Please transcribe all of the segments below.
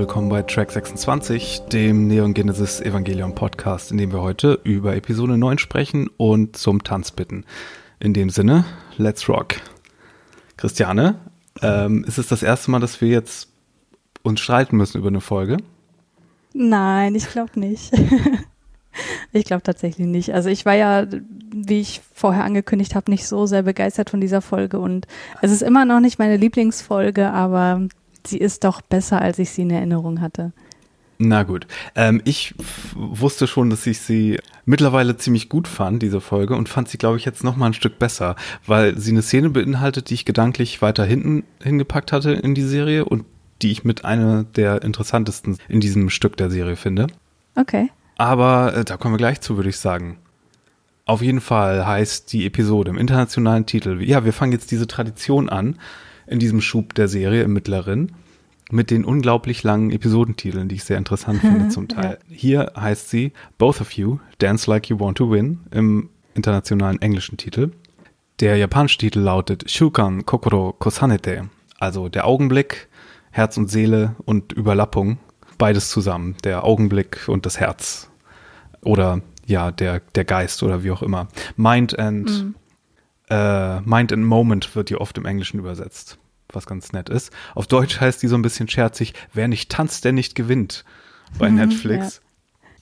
Willkommen bei Track 26, dem Neon Genesis Evangelion Podcast, in dem wir heute über Episode 9 sprechen und zum Tanz bitten. In dem Sinne, let's rock. Christiane, ähm, ist es das erste Mal, dass wir jetzt uns streiten müssen über eine Folge? Nein, ich glaube nicht. ich glaube tatsächlich nicht. Also ich war ja, wie ich vorher angekündigt habe, nicht so sehr begeistert von dieser Folge und es ist immer noch nicht meine Lieblingsfolge, aber sie ist doch besser, als ich sie in Erinnerung hatte. Na gut. Ähm, ich wusste schon, dass ich sie mittlerweile ziemlich gut fand, diese Folge, und fand sie, glaube ich, jetzt noch mal ein Stück besser, weil sie eine Szene beinhaltet, die ich gedanklich weiter hinten hingepackt hatte in die Serie und die ich mit einer der interessantesten in diesem Stück der Serie finde. Okay. Aber äh, da kommen wir gleich zu, würde ich sagen. Auf jeden Fall heißt die Episode im internationalen Titel, ja, wir fangen jetzt diese Tradition an, in diesem Schub der Serie im Mittleren mit den unglaublich langen Episodentiteln, die ich sehr interessant finde zum Teil. Ja. Hier heißt sie Both of You Dance Like You Want to Win im internationalen englischen Titel. Der japanische Titel lautet Shukan Kokoro Kosanete, also der Augenblick, Herz und Seele und Überlappung, beides zusammen, der Augenblick und das Herz oder ja, der, der Geist oder wie auch immer. Mind and mhm. Äh, Mind and Moment wird hier oft im Englischen übersetzt was ganz nett ist. Auf Deutsch heißt die so ein bisschen scherzig, wer nicht tanzt, der nicht gewinnt bei mhm, Netflix.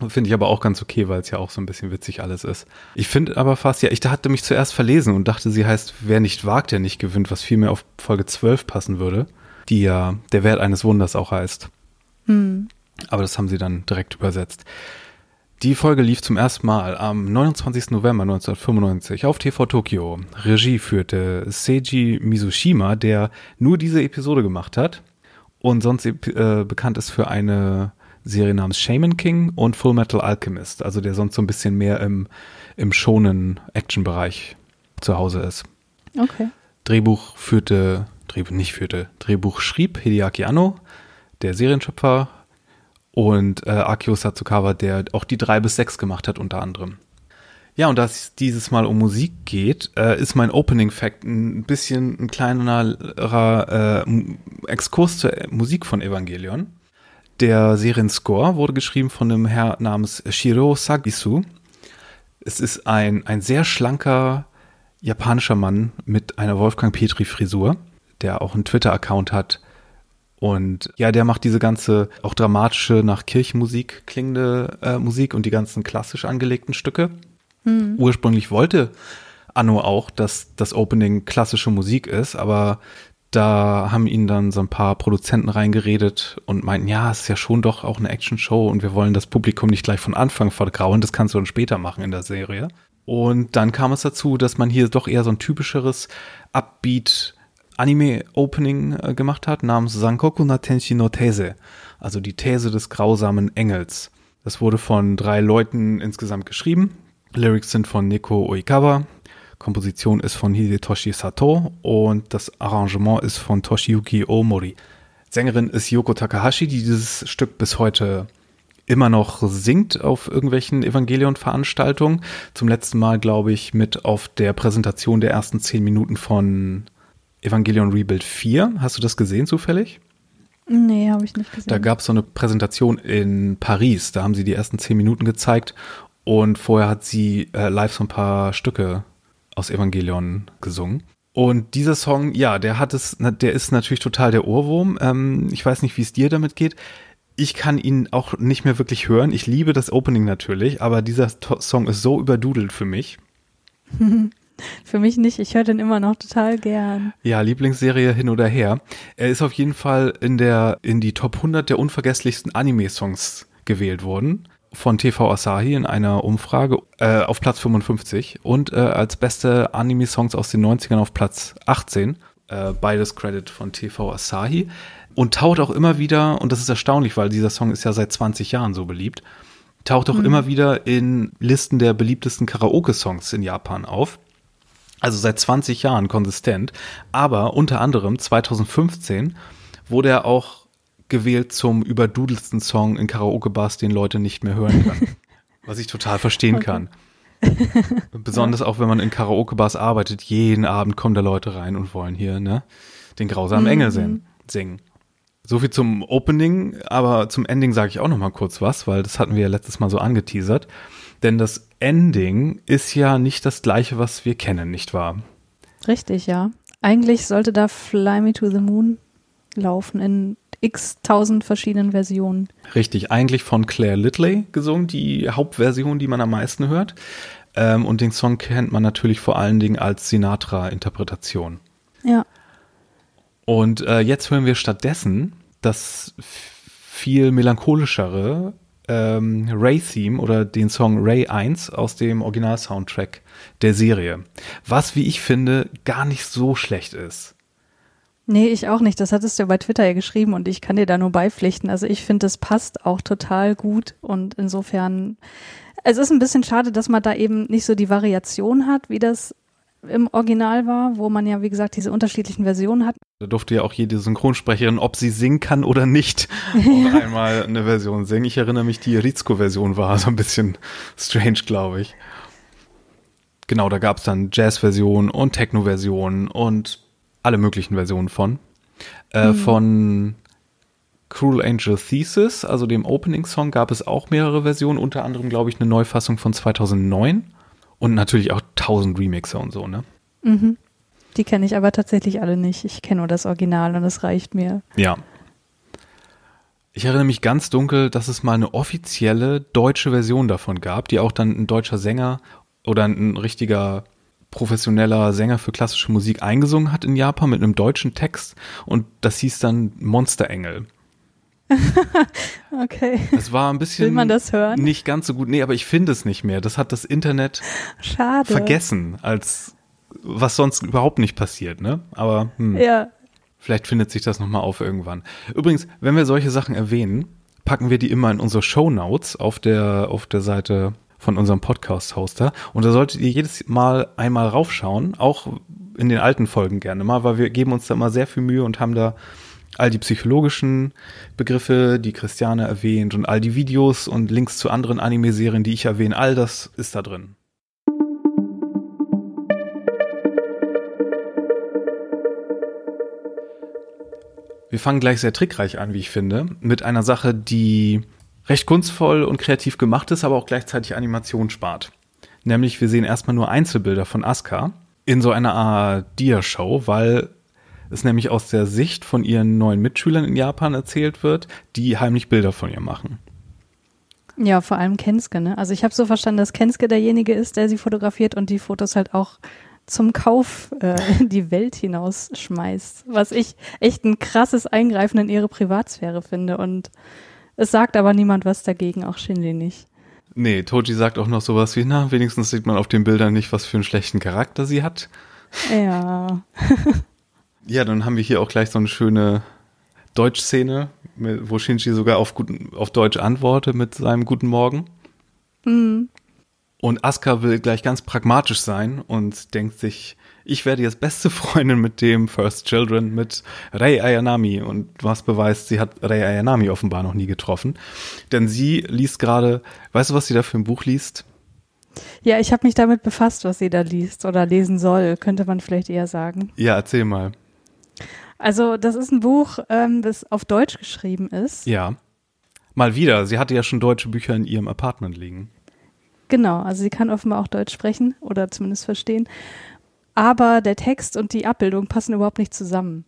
Ja. Finde ich aber auch ganz okay, weil es ja auch so ein bisschen witzig alles ist. Ich finde aber fast, ja, ich hatte mich zuerst verlesen und dachte, sie heißt, wer nicht wagt, der nicht gewinnt, was viel mehr auf Folge 12 passen würde, die ja der Wert eines Wunders auch heißt. Mhm. Aber das haben sie dann direkt übersetzt. Die Folge lief zum ersten Mal am 29. November 1995 auf TV Tokyo. Regie führte Seiji Mizushima, der nur diese Episode gemacht hat und sonst äh, bekannt ist für eine Serie namens Shaman King und Full Metal Alchemist, also der sonst so ein bisschen mehr im, im schonen Action-Bereich zu Hause ist. Okay. Drehbuch führte, Drehbuch nicht führte, Drehbuch schrieb Hideaki Anno, der Serienschöpfer und äh, Akio Satsukawa, der auch die drei bis sechs gemacht hat unter anderem. Ja, und da es dieses Mal um Musik geht, äh, ist mein Opening Fact ein bisschen ein kleinerer äh, Exkurs zur Musik von Evangelion. Der Serienscore wurde geschrieben von einem Herr namens Shiro Sagisu. Es ist ein, ein sehr schlanker japanischer Mann mit einer Wolfgang Petri Frisur, der auch einen Twitter-Account hat, und ja, der macht diese ganze auch dramatische, nach Kirchenmusik klingende äh, Musik und die ganzen klassisch angelegten Stücke. Mhm. Ursprünglich wollte Anno auch, dass das Opening klassische Musik ist, aber da haben ihn dann so ein paar Produzenten reingeredet und meinten, ja, es ist ja schon doch auch eine Action-Show und wir wollen das Publikum nicht gleich von Anfang vergrauen, das kannst du dann später machen in der Serie. Und dann kam es dazu, dass man hier doch eher so ein typischeres Upbeat Anime-Opening äh, gemacht hat, namens Sankoku na Tenshi no These, also die These des grausamen Engels. Das wurde von drei Leuten insgesamt geschrieben. Lyrics sind von Neko Oikawa, Komposition ist von Hidetoshi Sato und das Arrangement ist von Toshiyuki Omori. Sängerin ist Yoko Takahashi, die dieses Stück bis heute immer noch singt auf irgendwelchen Evangelion-Veranstaltungen. Zum letzten Mal, glaube ich, mit auf der Präsentation der ersten zehn Minuten von Evangelion Rebuild 4. Hast du das gesehen zufällig? Nee, habe ich nicht gesehen. Da gab es so eine Präsentation in Paris. Da haben sie die ersten zehn Minuten gezeigt und vorher hat sie äh, live so ein paar Stücke aus Evangelion gesungen. Und dieser Song, ja, der hat es, der ist natürlich total der Ohrwurm. Ähm, ich weiß nicht, wie es dir damit geht. Ich kann ihn auch nicht mehr wirklich hören. Ich liebe das Opening natürlich, aber dieser Song ist so überdudelt für mich. Für mich nicht. Ich höre den immer noch total gern. Ja, Lieblingsserie hin oder her. Er ist auf jeden Fall in der, in die Top 100 der unvergesslichsten Anime-Songs gewählt worden. Von TV Asahi in einer Umfrage äh, auf Platz 55 und äh, als beste Anime-Songs aus den 90ern auf Platz 18. Äh, beides Credit von TV Asahi. Und taucht auch immer wieder, und das ist erstaunlich, weil dieser Song ist ja seit 20 Jahren so beliebt, taucht auch mhm. immer wieder in Listen der beliebtesten Karaoke-Songs in Japan auf. Also seit 20 Jahren konsistent. Aber unter anderem 2015 wurde er auch gewählt zum überdudelsten Song in Karaoke-Bars, den Leute nicht mehr hören können. was ich total verstehen okay. kann. Besonders auch, wenn man in Karaoke-Bars arbeitet. Jeden Abend kommen da Leute rein und wollen hier ne, den grausamen mhm. Engel singen. So viel zum Opening, aber zum Ending sage ich auch noch mal kurz was, weil das hatten wir ja letztes Mal so angeteasert. Denn das Ending ist ja nicht das gleiche, was wir kennen, nicht wahr? Richtig, ja. Eigentlich sollte da Fly Me to the Moon laufen in x tausend verschiedenen Versionen. Richtig, eigentlich von Claire Litley gesungen, die Hauptversion, die man am meisten hört. Ähm, und den Song kennt man natürlich vor allen Dingen als Sinatra-Interpretation. Ja. Und äh, jetzt hören wir stattdessen das viel melancholischere ähm, Ray-Theme oder den Song Ray 1 aus dem Original-Soundtrack der Serie. Was, wie ich finde, gar nicht so schlecht ist. Nee, ich auch nicht. Das hattest du bei Twitter ja geschrieben und ich kann dir da nur beipflichten. Also ich finde, es passt auch total gut und insofern, es ist ein bisschen schade, dass man da eben nicht so die Variation hat, wie das im Original war, wo man ja, wie gesagt, diese unterschiedlichen Versionen hat. Da durfte ja auch jede Synchronsprecherin, ob sie singen kann oder nicht, auch einmal eine Version singen. Ich erinnere mich, die Rizko-Version war so ein bisschen strange, glaube ich. Genau, da gab es dann Jazz-Versionen und Techno-Versionen und alle möglichen Versionen von. Äh, mhm. Von Cruel Angel Thesis, also dem Opening-Song, gab es auch mehrere Versionen, unter anderem, glaube ich, eine Neufassung von 2009 und natürlich auch tausend Remixer und so, ne? Mhm. Die kenne ich aber tatsächlich alle nicht. Ich kenne nur das Original und das reicht mir. Ja. Ich erinnere mich ganz dunkel, dass es mal eine offizielle deutsche Version davon gab, die auch dann ein deutscher Sänger oder ein richtiger professioneller Sänger für klassische Musik eingesungen hat in Japan mit einem deutschen Text und das hieß dann Monsterengel. okay. Es war ein bisschen Will man das hören? nicht ganz so gut. Nee, aber ich finde es nicht mehr. Das hat das Internet Schade. vergessen, als was sonst überhaupt nicht passiert, ne? Aber hm, Ja. vielleicht findet sich das nochmal auf irgendwann. Übrigens, wenn wir solche Sachen erwähnen, packen wir die immer in unsere Show Notes auf der, auf der Seite von unserem Podcast-Hoster. Und da solltet ihr jedes Mal einmal raufschauen, auch in den alten Folgen gerne mal, weil wir geben uns da immer sehr viel Mühe und haben da all die psychologischen Begriffe, die Christiane erwähnt und all die Videos und Links zu anderen Anime-Serien, die ich erwähne, all das ist da drin. Wir fangen gleich sehr trickreich an, wie ich finde, mit einer Sache, die recht kunstvoll und kreativ gemacht ist, aber auch gleichzeitig Animation spart. Nämlich, wir sehen erstmal nur Einzelbilder von Asuka in so einer Art Dia-Show, weil es nämlich aus der Sicht von ihren neuen Mitschülern in Japan erzählt wird, die heimlich Bilder von ihr machen. Ja, vor allem Kenske, ne? Also ich habe so verstanden, dass Kenske derjenige ist, der sie fotografiert und die Fotos halt auch zum Kauf äh, in die Welt hinaus schmeißt. Was ich echt ein krasses Eingreifen in ihre Privatsphäre finde. Und es sagt aber niemand was dagegen, auch Shinji nicht. Nee, Toji sagt auch noch sowas wie, na, wenigstens sieht man auf den Bildern nicht, was für einen schlechten Charakter sie hat. Ja. Ja, dann haben wir hier auch gleich so eine schöne Deutschszene, wo Shinji sogar auf, guten, auf Deutsch antwortet mit seinem Guten Morgen. Mhm. Und Asuka will gleich ganz pragmatisch sein und denkt sich, ich werde jetzt beste Freundin mit dem First Children, mit Rei Ayanami. Und was beweist, sie hat Rei Ayanami offenbar noch nie getroffen. Denn sie liest gerade, weißt du, was sie da für ein Buch liest? Ja, ich habe mich damit befasst, was sie da liest oder lesen soll, könnte man vielleicht eher sagen. Ja, erzähl mal. Also, das ist ein Buch, ähm, das auf Deutsch geschrieben ist. Ja. Mal wieder, sie hatte ja schon deutsche Bücher in ihrem Apartment liegen. Genau, also sie kann offenbar auch Deutsch sprechen oder zumindest verstehen. Aber der Text und die Abbildung passen überhaupt nicht zusammen.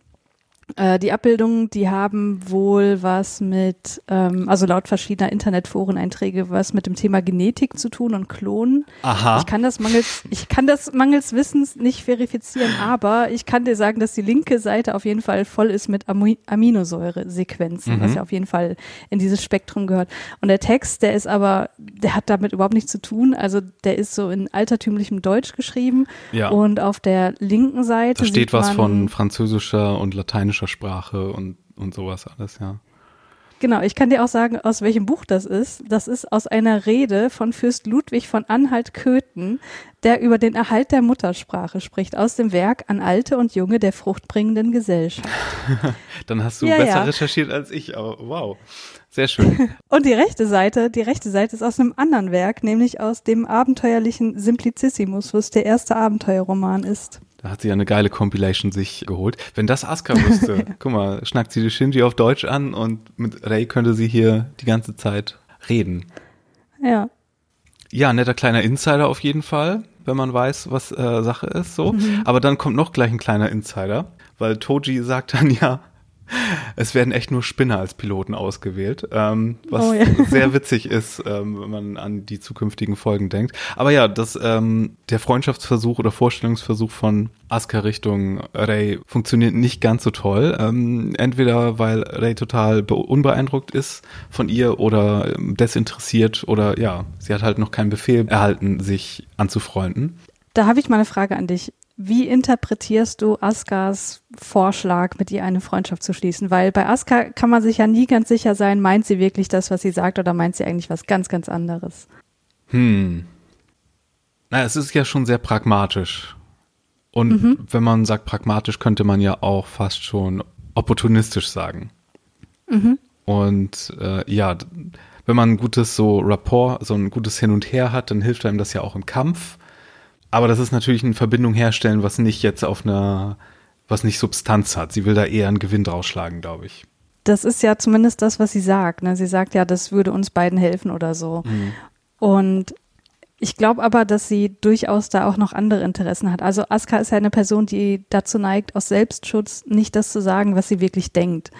Äh, die Abbildungen, die haben wohl was mit, ähm, also laut verschiedener Internetforeneinträge, was mit dem Thema Genetik zu tun und Klonen. Aha. Ich kann das mangels, ich kann das mangels Wissens nicht verifizieren, aber ich kann dir sagen, dass die linke Seite auf jeden Fall voll ist mit Ami Aminosäuresequenzen, Mhm. was ja auf jeden Fall in dieses Spektrum gehört. Und der Text, der ist aber, der hat damit überhaupt nichts zu tun. Also der ist so in altertümlichem Deutsch geschrieben Ja. und auf der linken Seite Da steht was von französischer und lateinischer Sprache und, und sowas alles, ja. Genau, ich kann dir auch sagen, aus welchem Buch das ist. Das ist aus einer Rede von Fürst Ludwig von Anhalt-Köthen, der über den Erhalt der Muttersprache spricht, aus dem Werk An Alte und Junge der fruchtbringenden Gesellschaft. Dann hast du Ja, besser ja. recherchiert als ich, aber wow. Sehr schön. Und die rechte Seite, die rechte Seite ist aus einem anderen Werk, nämlich aus dem abenteuerlichen Simplicissimus, was der erste Abenteuerroman ist. Da hat sie ja eine geile Compilation sich geholt. Wenn das Asuka wüsste, guck mal, schnackt sie die Shinji auf Deutsch an und mit Ray könnte sie hier die ganze Zeit reden. Ja. Ja, netter kleiner Insider auf jeden Fall, wenn man weiß, was äh, Sache ist, so. Mhm. Aber dann kommt noch gleich ein kleiner Insider, weil Toji sagt dann ja, es werden echt nur Spinner als Piloten ausgewählt, ähm, was Oh ja. sehr witzig ist, ähm, wenn man an die zukünftigen Folgen denkt. Aber ja, das, ähm, der Freundschaftsversuch oder Vorstellungsversuch von Asuka Richtung Rey funktioniert nicht ganz so toll. Ähm, entweder weil Rey total be- unbeeindruckt ist von ihr oder ähm, desinteressiert oder ja, sie hat halt noch keinen Befehl erhalten, sich anzufreunden. Da habe ich mal eine Frage an dich. Wie interpretierst du Askas Vorschlag, mit ihr eine Freundschaft zu schließen? Weil bei Aska kann man sich ja nie ganz sicher sein, meint sie wirklich das, was sie sagt, oder meint sie eigentlich was ganz, ganz anderes? Hm. Na, es ist ja schon sehr pragmatisch. Und wenn man sagt pragmatisch, könnte man ja auch fast schon opportunistisch sagen. Und äh, ja, wenn man ein gutes so Rapport, so ein gutes Hin und Her hat, dann hilft einem das ja auch im Kampf. Aber das ist natürlich eine Verbindung herstellen, was nicht jetzt auf einer, was nicht Substanz hat. Sie will da eher einen Gewinn draus schlagen, glaube ich. Das ist ja zumindest das, was sie sagt. Ne? Sie sagt ja, das würde uns beiden helfen oder so. Und ich glaube aber, dass sie durchaus da auch noch andere Interessen hat. Also Aska ist ja eine Person, die dazu neigt, aus Selbstschutz nicht das zu sagen, was sie wirklich denkt.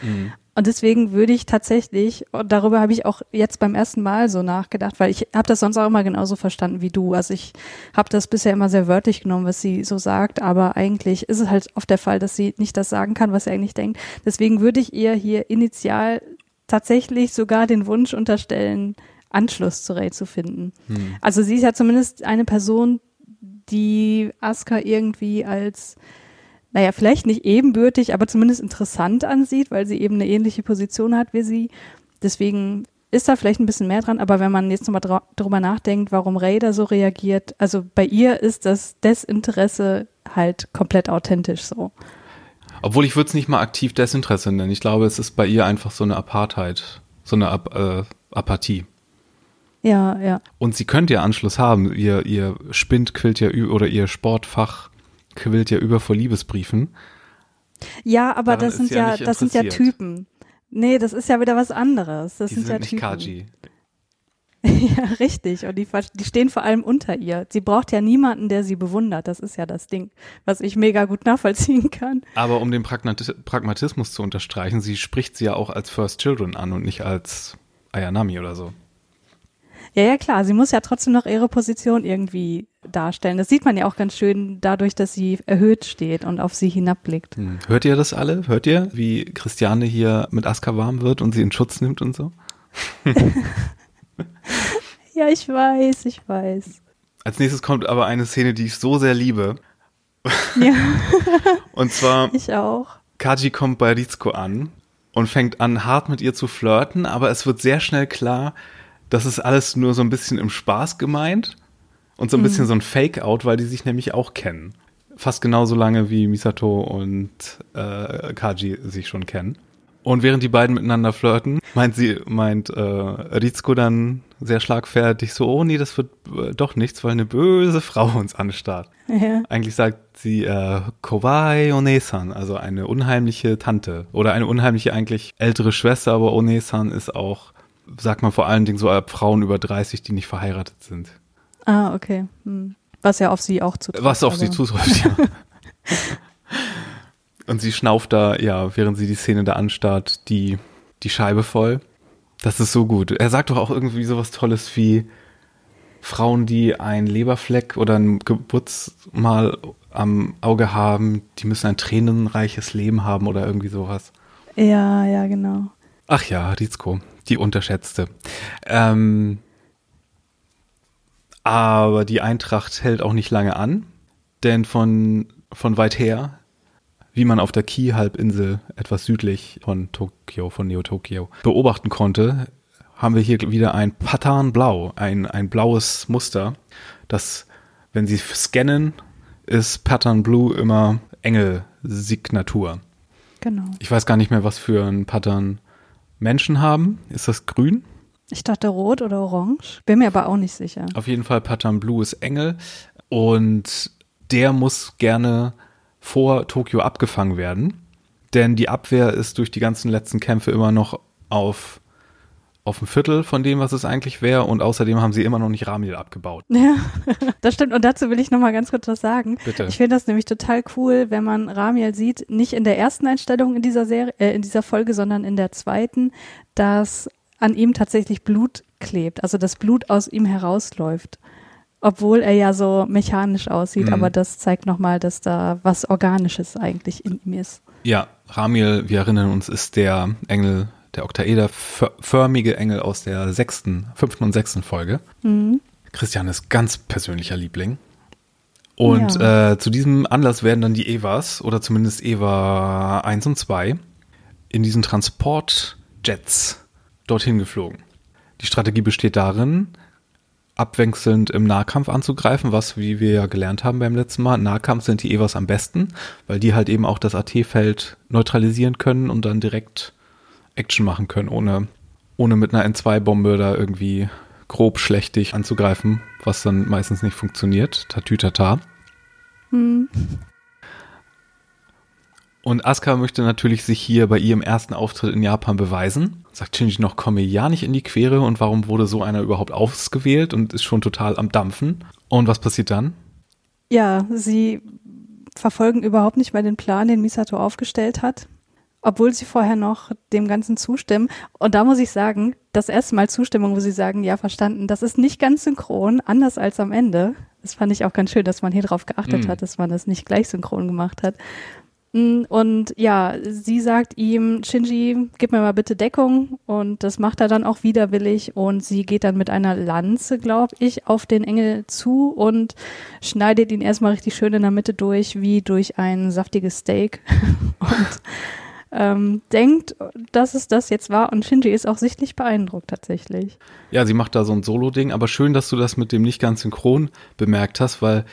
Und deswegen würde ich tatsächlich, und darüber habe ich auch jetzt beim ersten Mal so nachgedacht, weil ich habe das sonst auch immer genauso verstanden wie du. Also ich habe das bisher immer sehr wörtlich genommen, was sie so sagt, aber eigentlich ist es halt oft der Fall, dass sie nicht das sagen kann, was sie eigentlich denkt. Deswegen würde ich ihr hier initial tatsächlich sogar den Wunsch unterstellen, Anschluss zu Ray zu finden. Also sie ist ja zumindest eine Person, die Asuka irgendwie als naja, vielleicht nicht ebenbürtig, aber zumindest interessant ansieht, weil sie eben eine ähnliche Position hat wie sie. Deswegen ist da vielleicht ein bisschen mehr dran, aber wenn man jetzt nochmal drüber nachdenkt, warum Ray da so reagiert, also bei ihr ist das Desinteresse halt komplett authentisch so. Obwohl ich würde es nicht mal aktiv Desinteresse nennen. Ich glaube, es ist bei ihr einfach so eine Apartheid, so eine Ap äh, Apathie. Ja, ja. Und sie könnte ja Anschluss haben. Ihr, ihr Spind quillt ja oder ihr Sportfach quillt ja über vor Liebesbriefen. Ja, aber Daran das sind ja, das sind ja. Typen. Nee, das ist ja wieder was anderes. Das Die sind, sind ja nicht Typen. Kaji. Ja, richtig. Und die, die stehen vor allem unter ihr. Sie braucht ja niemanden, der sie bewundert. Das ist ja das Ding, was ich mega gut nachvollziehen kann. Aber um den Pragmati- Pragmatismus zu unterstreichen, sie spricht sie ja auch als First Children an und nicht als Ayanami oder so. Ja, ja, klar. Sie muss ja trotzdem noch ihre Position irgendwie darstellen. Das sieht man ja auch ganz schön dadurch, dass sie erhöht steht und auf sie hinabblickt. Hm. Hört ihr das alle? Hört ihr, wie Christiane hier mit Aska warm wird und sie in Schutz nimmt und so? Ja, ich weiß, ich weiß. Als nächstes kommt aber eine Szene, die ich so sehr liebe. Ja, Und zwar ich auch. Kaji kommt bei Rizko an und fängt an, hart mit ihr zu flirten, aber es wird sehr schnell klar, das ist alles nur so ein bisschen im Spaß gemeint und so ein bisschen so ein Fake-out, weil die sich nämlich auch kennen. Fast genauso lange wie Misato und äh, Kaji sich schon kennen. Und während die beiden miteinander flirten, meint sie, meint äh, Rizko dann sehr schlagfertig so, oh nee, das wird äh, doch nichts, weil eine böse Frau uns anstarrt. Ja. Eigentlich sagt sie äh, Kowai Onesan, also eine unheimliche Tante oder eine unheimliche eigentlich ältere Schwester, aber Onesan ist auch, sagt man vor allen Dingen so äh, Frauen über 30, die nicht verheiratet sind. Ah, okay. Hm. Was ja auf sie auch zutrifft. Was auf aber- sie zutrifft, ja. Und sie schnauft da, ja, während sie die Szene da anstarrt, die, die Scheibe voll. Das ist so gut. Er sagt doch auch irgendwie sowas Tolles wie Frauen, die ein Leberfleck oder ein Geburtsmal am Auge haben, die müssen ein tränenreiches Leben haben oder irgendwie sowas. Ja, ja, genau. Ach ja, Rizko, die unterschätzte. Ähm, aber die Eintracht hält auch nicht lange an, denn von, von weit her, wie man auf der Ki-Halbinsel etwas südlich von Tokio, von Neo-Tokio, beobachten konnte, haben wir hier wieder ein Patan Blau, ein, ein blaues Muster, das, wenn Sie scannen, ist Pattern Blue immer Engel-Signatur. Genau. Ich weiß gar nicht mehr, was für ein Pattern Menschen haben. Ist das grün? Ich dachte rot oder orange. Bin mir aber auch nicht sicher. Auf jeden Fall Pattern Blue ist Engel. Und der muss gerne vor Tokio abgefangen werden. Denn die Abwehr ist durch die ganzen letzten Kämpfe immer noch auf auf ein Viertel von dem, was es eigentlich wäre. Und außerdem haben sie immer noch nicht Ramil abgebaut. Ja, das stimmt. Und dazu will ich noch mal ganz kurz was sagen. Bitte. Ich finde das nämlich total cool, wenn man Ramiel sieht, nicht in der ersten Einstellung in dieser Serie, äh, in dieser Folge, sondern in der zweiten, dass an ihm tatsächlich Blut klebt, also das Blut aus ihm herausläuft. Obwohl er ja so mechanisch aussieht, Mhm. aber das zeigt nochmal, dass da was Organisches eigentlich in ihm ist. Ja, Ramiel, wir erinnern uns, ist der Engel, der Oktaeder-förmige Engel aus der sechsten, fünften und sechsten Folge. Mhm. Christian ist ganz persönlicher Liebling. Und äh, zu diesem Anlass werden dann die Evas, oder zumindest Eva 1 und 2, in diesen Transportjets dorthin geflogen. Die Strategie besteht darin, abwechselnd im Nahkampf anzugreifen, was, wie wir ja gelernt haben beim letzten Mal, im Nahkampf sind die Evas am besten, weil die halt eben auch das AT-Feld neutralisieren können und dann direkt Action machen können, ohne, ohne mit einer N2-Bombe da irgendwie grob schlechtig anzugreifen, was dann meistens nicht funktioniert. Tatütata. Hm. Und Asuka möchte natürlich sich hier bei ihrem ersten Auftritt in Japan beweisen. Sagt Shinji noch, komme ja nicht in die Quere und warum wurde so einer überhaupt ausgewählt und ist schon total am Dampfen. Und was passiert dann? Ja, sie verfolgen überhaupt nicht mehr den Plan, den Misato aufgestellt hat, obwohl sie vorher noch dem Ganzen zustimmen. Und da muss ich sagen, das erste Mal Zustimmung, wo sie sagen, ja, verstanden, das ist nicht ganz synchron, anders als am Ende. Das fand ich auch ganz schön, dass man hier drauf geachtet Mhm. hat, dass man das nicht gleich synchron gemacht hat. Mm, Und ja, sie sagt ihm, Shinji, gib mir mal bitte Deckung. Und das macht er dann auch widerwillig. Und sie geht dann mit einer Lanze, glaube ich, auf den Engel zu und schneidet ihn erstmal richtig schön in der Mitte durch, wie durch ein saftiges Steak. und ähm, denkt, dass es das jetzt war. Und Shinji ist auch sichtlich beeindruckt tatsächlich. Ja, sie macht da so ein Solo-Ding, aber schön, dass du das mit dem nicht ganz synchron bemerkt hast, weil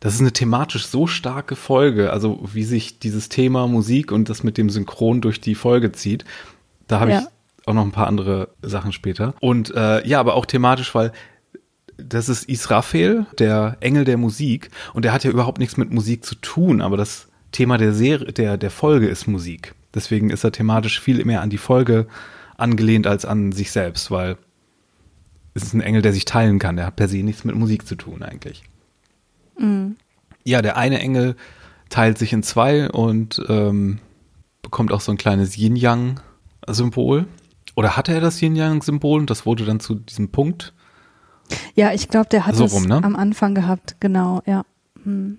das ist eine thematisch so starke Folge, also wie sich dieses Thema Musik und das mit dem Synchron durch die Folge zieht. Da habe Ja. ich auch noch ein paar andere Sachen später. Und äh, ja, aber auch thematisch, weil das ist Israfel, der Engel der Musik, und der hat ja überhaupt nichts mit Musik zu tun, aber das Thema der Serie, der, der Folge ist Musik. Deswegen ist er thematisch viel mehr an die Folge angelehnt als an sich selbst, weil es ist ein Engel, der sich teilen kann. Der hat per se nichts mit Musik zu tun eigentlich. Mhm. Ja, der eine Engel teilt sich in zwei und ähm, bekommt auch so ein kleines Yin-Yang-Symbol. Oder hatte er das Yin-Yang-Symbol und das wurde dann zu diesem Punkt? Ja, ich glaube, der hat So es rum, ne? am Anfang gehabt, genau, ja. Hm.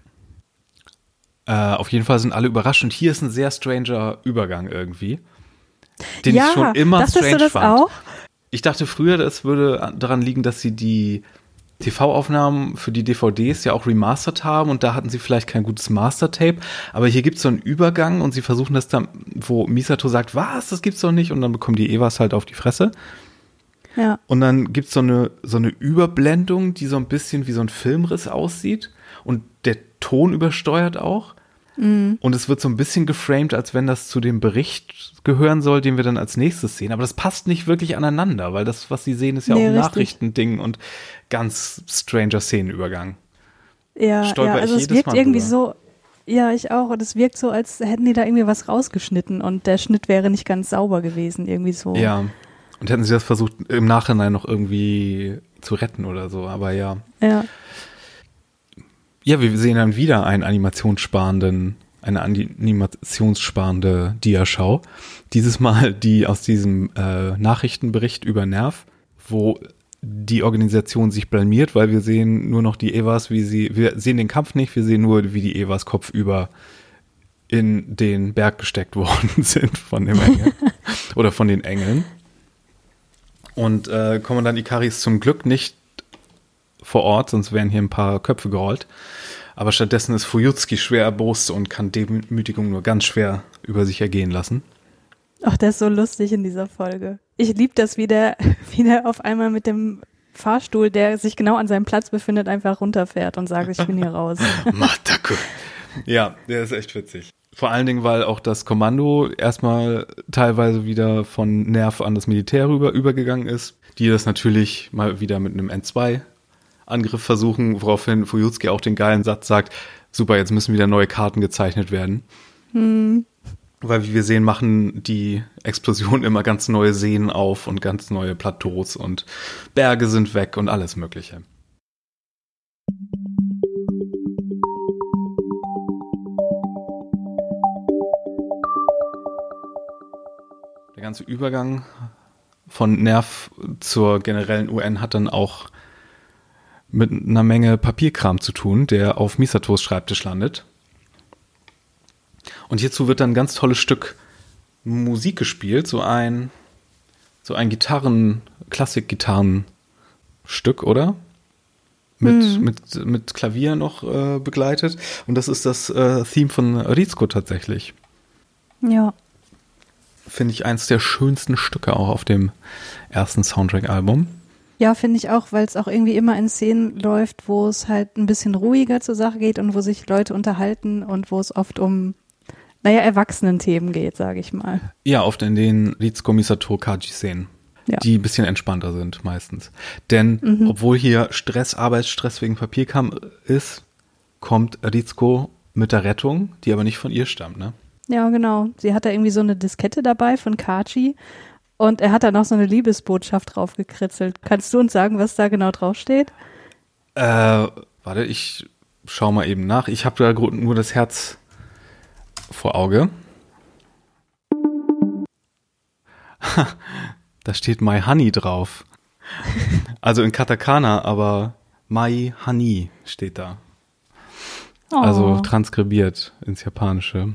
Äh, auf jeden Fall sind alle überrascht und hier ist ein sehr stranger Übergang irgendwie, den ja, ich schon immer strange du das fand. auch? Ich dachte früher, das würde daran liegen, dass sie die TV-Aufnahmen für die DVDs ja auch remastert haben und da hatten sie vielleicht kein gutes Master-Tape, aber hier gibt es so einen Übergang und sie versuchen das dann, wo Misato sagt, was, das gibt's doch nicht und dann bekommen die Evas halt auf die Fresse Ja. und dann gibt's so eine, so eine Überblendung, die so ein bisschen wie so ein Filmriss aussieht und der Ton übersteuert auch Mhm. und es wird so ein bisschen geframed, als wenn das zu dem Bericht gehören soll, den wir dann als nächstes sehen. Aber das passt nicht wirklich aneinander, weil das, was sie sehen, ist ja Nee, auch ein richtig. Nachrichtending und ganz stranger Szenenübergang. Ja, Stolper ja, ich also es wirkt Mal irgendwie drüber. so, ja, ich auch. Und es wirkt so, als hätten die da irgendwie was rausgeschnitten und der Schnitt wäre nicht ganz sauber gewesen, irgendwie so. Ja. Und hätten sie das versucht, im Nachhinein noch irgendwie zu retten oder so. Aber ja. Ja, Ja, wir sehen dann wieder einen animationssparenden, eine animationssparende Diaschau. Dieses Mal die aus diesem äh, Nachrichtenbericht über Nerv, wo die Organisation sich blamiert, weil wir sehen nur noch die Evas, wie sie, wir sehen den Kampf nicht, wir sehen nur, wie die Evas kopfüber in den Berg gesteckt worden sind von dem Engel oder von den Engeln. Und äh, Kommandant Ikari ist zum Glück nicht vor Ort, sonst wären hier ein paar Köpfe gerollt. Aber stattdessen ist Fujutski schwer erbost und kann Demütigung nur ganz schwer über sich ergehen lassen. ach, der ist so lustig in dieser Folge. Ich liebe das, wie der, wie der auf einmal mit dem Fahrstuhl, der sich genau an seinem Platz befindet, einfach runterfährt und sagt, ich bin hier raus. Mataku. Ja, der ist echt witzig. Vor allen Dingen, weil auch das Kommando erstmal teilweise wieder von Nerv an das Militär rüber übergegangen ist, die das natürlich mal wieder mit einem N2 Angriff versuchen, woraufhin Fujutski auch den geilen Satz sagt, super, jetzt müssen wieder neue Karten gezeichnet werden. Hm. Weil, wie wir sehen, machen die Explosionen immer ganz neue Seen auf und ganz neue Plateaus und Berge sind weg und alles Mögliche. Der ganze Übergang von Nerv zur generellen UN hat dann auch mit einer Menge Papierkram zu tun, der auf Misatos Schreibtisch landet. Und hierzu wird dann ein ganz tolles Stück Musik gespielt, so ein, so ein Gitarren, Klassik-Gitarrenstück, oder? Mit, hm. mit, mit Klavier noch äh, begleitet. Und das ist das äh, Theme von Rizko tatsächlich. Ja. Finde ich eins der schönsten Stücke auch auf dem ersten Soundtrack-Album. Ja, finde ich auch, weil es auch irgendwie immer in Szenen läuft, wo es halt ein bisschen ruhiger zur Sache geht und wo sich Leute unterhalten und wo es oft um, naja, Erwachsenen-Themen geht, sage ich mal. Ja, oft in den Misato Kaji-Szenen. Ja. die ein bisschen entspannter sind meistens. Denn mhm. obwohl hier Stress, Arbeitsstress wegen Papierkram ist, kommt Rizko mit der Rettung, die aber nicht von ihr stammt, ne? Ja, genau. Sie hat da irgendwie so eine Diskette dabei von Kaji und er hat da noch so eine Liebesbotschaft drauf gekritzelt. Kannst du uns sagen, was da genau draufsteht? Äh, warte, ich schau mal eben nach. Ich habe da nur das Herz vor Auge. da steht My Honey drauf. Also in Katakana, aber My Honey steht da. Also oh. Also transkribiert ins Japanische.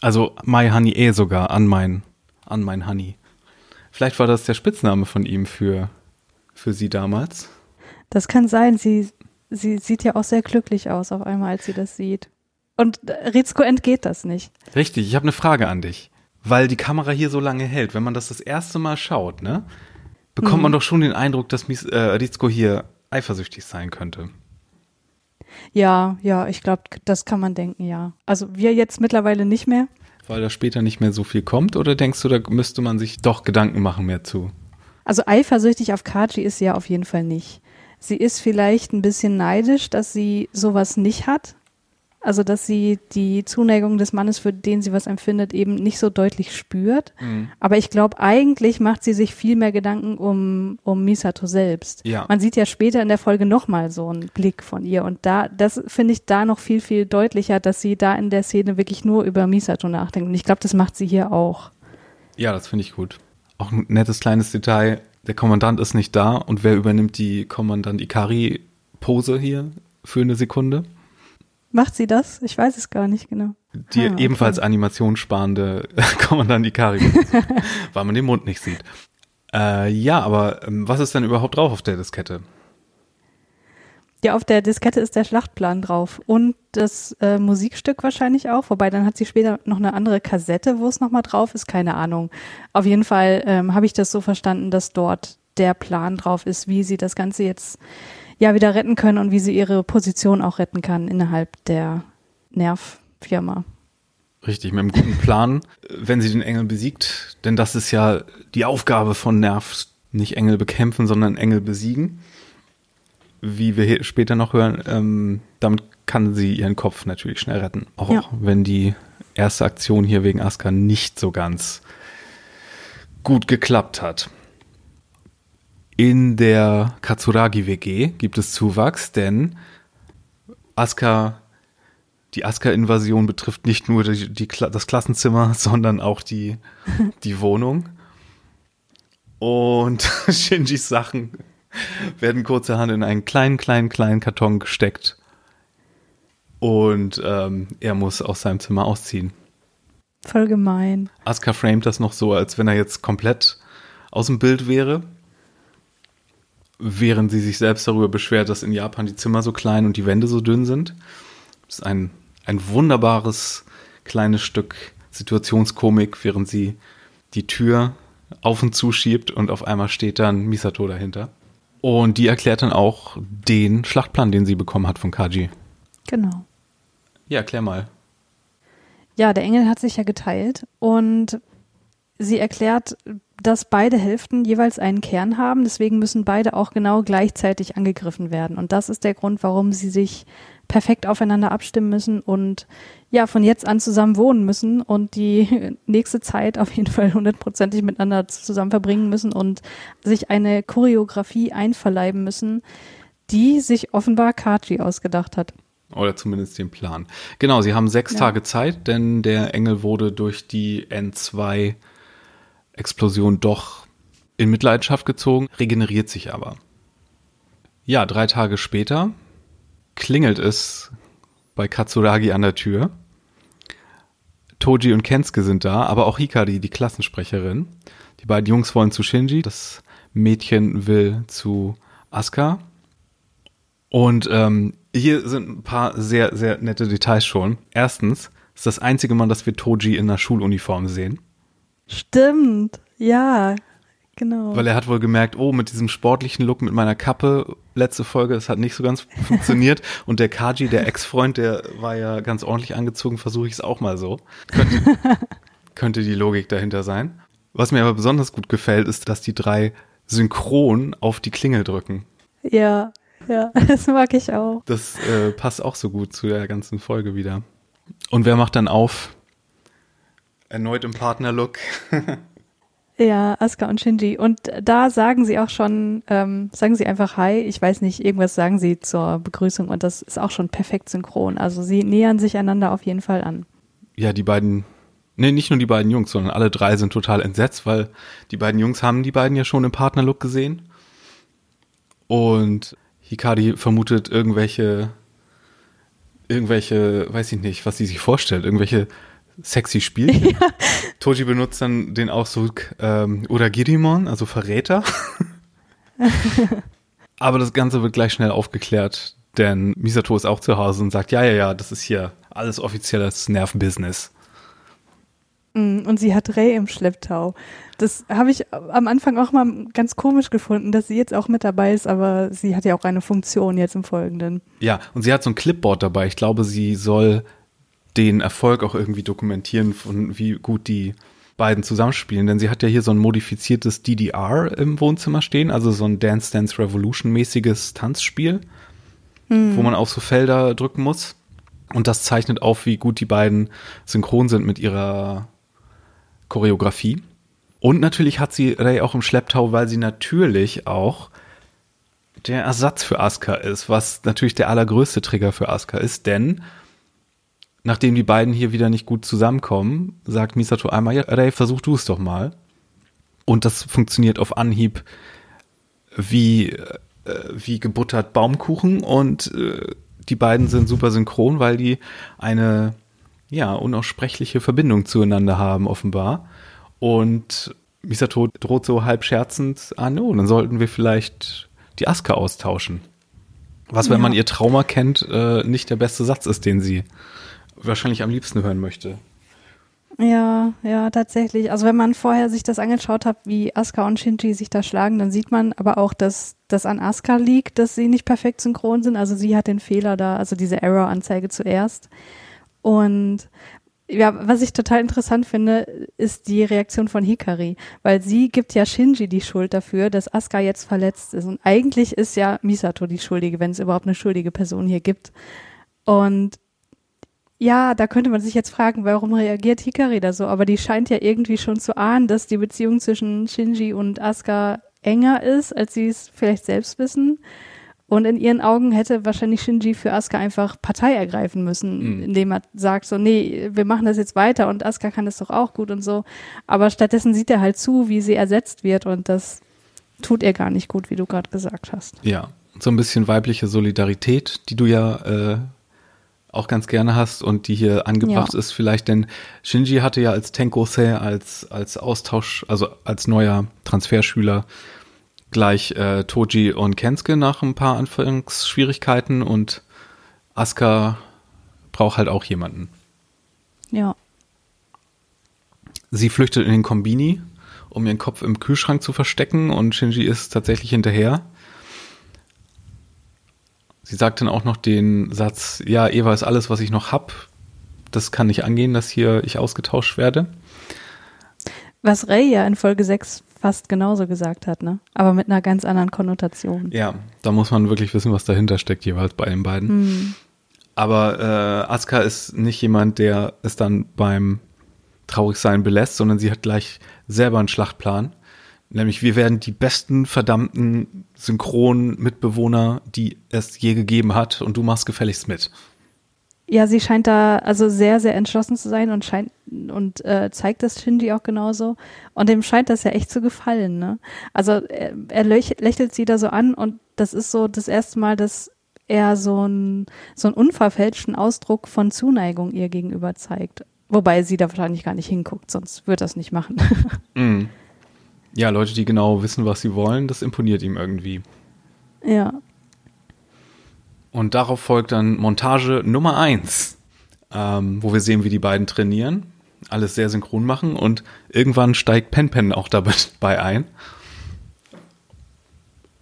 Also My Honey eh sogar an mein, an mein Honey. Vielleicht war das der Spitzname von ihm für, für sie damals. Das kann sein. Sie, sie sieht ja auch sehr glücklich aus auf einmal, als sie das sieht. Und Rizko entgeht das nicht. Richtig, ich habe eine Frage an dich. Weil die Kamera hier so lange hält, wenn man das das erste Mal schaut, ne, bekommt mhm. man doch schon den Eindruck, dass Mies, äh, Rizko hier eifersüchtig sein könnte. Ja, ja, ich glaube, das kann man denken, ja. Also wir jetzt mittlerweile nicht mehr. Weil da später nicht mehr so viel kommt oder denkst du, da müsste man sich doch Gedanken machen mehr zu? Also eifersüchtig auf Kaji ist sie ja auf jeden Fall nicht. Sie ist vielleicht ein bisschen neidisch, dass sie sowas nicht hat, also, dass sie die Zuneigung des Mannes, für den sie was empfindet, eben nicht so deutlich spürt. Mhm. Aber ich glaube, eigentlich macht sie sich viel mehr Gedanken um, um Misato selbst. Ja. Man sieht ja später in der Folge nochmal so einen Blick von ihr. Und da, das finde ich da noch viel, viel deutlicher, dass sie da in der Szene wirklich nur über Misato nachdenkt. Und ich glaube, das macht sie hier auch. Ja, das finde ich gut. Auch ein nettes kleines Detail. Der Kommandant ist nicht da und wer übernimmt die Kommandant Ikari Pose hier für eine Sekunde? Macht sie das? Ich weiß es gar nicht genau. Die ah, okay. ebenfalls animationssparende Kommandant Ikari, weil man den Mund nicht sieht. Äh, ja, aber ähm, was ist denn überhaupt drauf auf der Diskette? Ja, auf der Diskette ist der Schlachtplan drauf und das äh, Musikstück wahrscheinlich auch, wobei dann hat sie später noch eine andere Kassette, wo es nochmal drauf ist, keine Ahnung. Auf jeden Fall ähm, habe ich das so verstanden, dass dort der Plan drauf ist, wie sie das Ganze jetzt ja wieder retten können und wie sie ihre Position auch retten kann innerhalb der Nerv-Firma. Richtig, mit einem guten Plan, wenn sie den Engel besiegt, denn das ist ja die Aufgabe von Nerv, nicht Engel bekämpfen, sondern Engel besiegen. Wie wir später noch hören, ähm, damit kann sie ihren Kopf natürlich schnell retten. Auch ja. wenn die erste Aktion hier wegen Asuka nicht so ganz gut geklappt hat. In der Katsuragi WG gibt es Zuwachs, denn Asuka, die Asuka-Invasion betrifft nicht nur die, die, das Klassenzimmer, sondern auch die, die Wohnung. Und Shinjis Sachen werden kurzerhand in einen kleinen, kleinen, kleinen Karton gesteckt. Und ähm, er muss aus seinem Zimmer ausziehen. Voll gemein. Asuka framet das noch so, als wenn er jetzt komplett aus dem Bild wäre während sie sich selbst darüber beschwert, dass in Japan die Zimmer so klein und die Wände so dünn sind. Das ist ein, ein wunderbares kleines Stück Situationskomik, während sie die Tür auf und zu schiebt und auf einmal steht dann Misato dahinter. Und die erklärt dann auch den Schlachtplan, den sie bekommen hat von Kaji. Genau. Ja, erklär mal. Ja, der Engel hat sich ja geteilt und sie erklärt, dass beide Hälften jeweils einen Kern haben, deswegen müssen beide auch genau gleichzeitig angegriffen werden. Und das ist der Grund, warum sie sich perfekt aufeinander abstimmen müssen und ja, von jetzt an zusammen wohnen müssen und die nächste Zeit auf jeden Fall hundertprozentig miteinander zusammen verbringen müssen und sich eine Choreografie einverleiben müssen, die sich offenbar Kaji ausgedacht hat. Oder zumindest den Plan. Genau, sie haben sechs ja. Tage Zeit, denn der Engel wurde durch die N2-Explosion doch in Mitleidenschaft gezogen, regeneriert sich aber. Ja, drei Tage später klingelt es bei Katsuragi an der Tür. Toji und Kensuke sind da, aber auch Hikari, die Klassensprecherin. Die beiden Jungs wollen zu Shinji, das Mädchen will zu Asuka. Und ähm, hier sind ein paar sehr, sehr nette Details schon. Erstens ist das einzige Mal, dass wir Toji in einer Schuluniform sehen. Stimmt, ja, genau. Weil er hat wohl gemerkt, oh, mit diesem sportlichen Look, mit meiner Kappe, letzte Folge, das hat nicht so ganz funktioniert. Und der Kaji, der Ex-Freund, der war ja ganz ordentlich angezogen, versuche ich es auch mal so. Könnte, könnte die Logik dahinter sein. Was mir aber besonders gut gefällt, ist, dass die drei synchron auf die Klingel drücken. Ja, ja, das mag ich auch. Das äh, passt auch so gut zu der ganzen Folge wieder. Und wer macht dann auf? Erneut im Partnerlook. ja, Asuka und Shinji. Und da sagen sie auch schon, ähm, sagen sie einfach Hi. Ich weiß nicht, irgendwas sagen sie zur Begrüßung und das ist auch schon perfekt synchron. Also sie nähern sich einander auf jeden Fall an. Ja, die beiden, nee, nicht nur die beiden Jungs, sondern alle drei sind total entsetzt, weil die beiden Jungs haben die beiden ja schon im Partnerlook gesehen. Und Hikari vermutet irgendwelche, irgendwelche, weiß ich nicht, was sie sich vorstellt, irgendwelche sexy Spielchen. Ja. Toji benutzt dann den Ausdruck ähm, Girimon, also Verräter. Aber das Ganze wird gleich schnell aufgeklärt, denn Misato ist auch zu Hause und sagt, ja, ja, ja, das ist hier alles offizielles Nervenbusiness. Mm, und sie hat Ray im Schlepptau. Das habe ich am Anfang auch mal ganz komisch gefunden, dass sie jetzt auch mit dabei ist, aber sie hat ja auch eine Funktion jetzt im Folgenden. Ja, und sie hat so ein Clipboard dabei. Ich glaube, sie soll den Erfolg auch irgendwie dokumentieren, von wie gut die beiden zusammenspielen. Denn sie hat ja hier so ein modifiziertes DDR im Wohnzimmer stehen, also so ein Dance Dance Revolution mäßiges Tanzspiel, hm. wo man auf so Felder drücken muss. Und das zeichnet auf, wie gut die beiden synchron sind mit ihrer Choreografie. Und natürlich hat sie Ray auch im Schlepptau, weil sie natürlich auch der Ersatz für Asuka ist, was natürlich der allergrößte Trigger für Asuka ist, denn nachdem die beiden hier wieder nicht gut zusammenkommen, sagt Misato einmal, ja, Ray, versuch du es doch mal. Und das funktioniert auf Anhieb wie, äh, wie gebuttert Baumkuchen und äh, die beiden sind super synchron, weil die eine ja, unaussprechliche Verbindung zueinander haben, offenbar. Und Misato droht so halb scherzend an, oh, dann sollten wir vielleicht die Aska austauschen. Was, wenn ja. man ihr Trauma kennt, äh, nicht der beste Satz ist, den sie wahrscheinlich am liebsten hören möchte. Ja, ja, tatsächlich. Also wenn man vorher sich das angeschaut hat, wie Asuka und Shinji sich da schlagen, dann sieht man aber auch, dass das an Asuka liegt, dass sie nicht perfekt synchron sind. Also sie hat den Fehler da, also diese Error-Anzeige zuerst. Und ja, was ich total interessant finde, ist die Reaktion von Hikari, weil sie gibt ja Shinji die Schuld dafür, dass Asuka jetzt verletzt ist. Und eigentlich ist ja Misato die Schuldige, wenn es überhaupt eine schuldige Person hier gibt. Und ja, da könnte man sich jetzt fragen, warum reagiert Hikari da so? Aber die scheint ja irgendwie schon zu ahnen, dass die Beziehung zwischen Shinji und Asuka enger ist, als sie es vielleicht selbst wissen. Und in ihren Augen hätte wahrscheinlich Shinji für Asuka einfach Partei ergreifen müssen, mhm. indem er sagt so, nee, wir machen das jetzt weiter und Asuka kann das doch auch gut und so. Aber stattdessen sieht er halt zu, wie sie ersetzt wird und das tut er gar nicht gut, wie du gerade gesagt hast. Ja, so ein bisschen weibliche Solidarität, die du ja äh, auch ganz gerne hast und die hier angebracht ja. ist vielleicht, denn Shinji hatte ja als Tenkosei, als, als Austausch, also als neuer Transferschüler gleich äh, Toji und Kensuke nach ein paar Anfangsschwierigkeiten und Asuka braucht halt auch jemanden. Ja. Sie flüchtet in den Kombini, um ihren Kopf im Kühlschrank zu verstecken und Shinji ist tatsächlich hinterher. Sie sagt dann auch noch den Satz, ja, Eva ist alles, was ich noch hab. Das kann nicht angehen, dass hier ich ausgetauscht werde Was Ray ja in Folge 6 fast genauso gesagt hat, ne? Aber mit einer ganz anderen Konnotation. Ja, da muss man wirklich wissen, was dahinter steckt jeweils bei den beiden. Hm. Aber äh, Asuka ist nicht jemand, der es dann beim Traurigsein belässt, sondern sie hat gleich selber einen Schlachtplan. Nämlich, wir werden die besten verdammten Synchron-Mitbewohner, die es je gegeben hat, und du machst gefälligst mit. Ja, sie scheint da also sehr, sehr entschlossen zu sein und scheint und äh, zeigt das Shinji auch genauso. Und dem scheint das ja echt zu gefallen, ne? Also er, er läch- lächelt sie da so an und das ist so das erste Mal, dass er so einen so einen unverfälschten Ausdruck von Zuneigung ihr gegenüber zeigt. Wobei sie da wahrscheinlich gar nicht hinguckt, sonst würde das nicht machen. Mhm. Ja, Leute, die genau wissen, was sie wollen, das imponiert ihm irgendwie. ja. Und darauf folgt dann Montage Nummer eins, ähm, wo wir sehen, wie die beiden trainieren, alles sehr synchron machen und irgendwann steigt Pen Pen auch dabei ein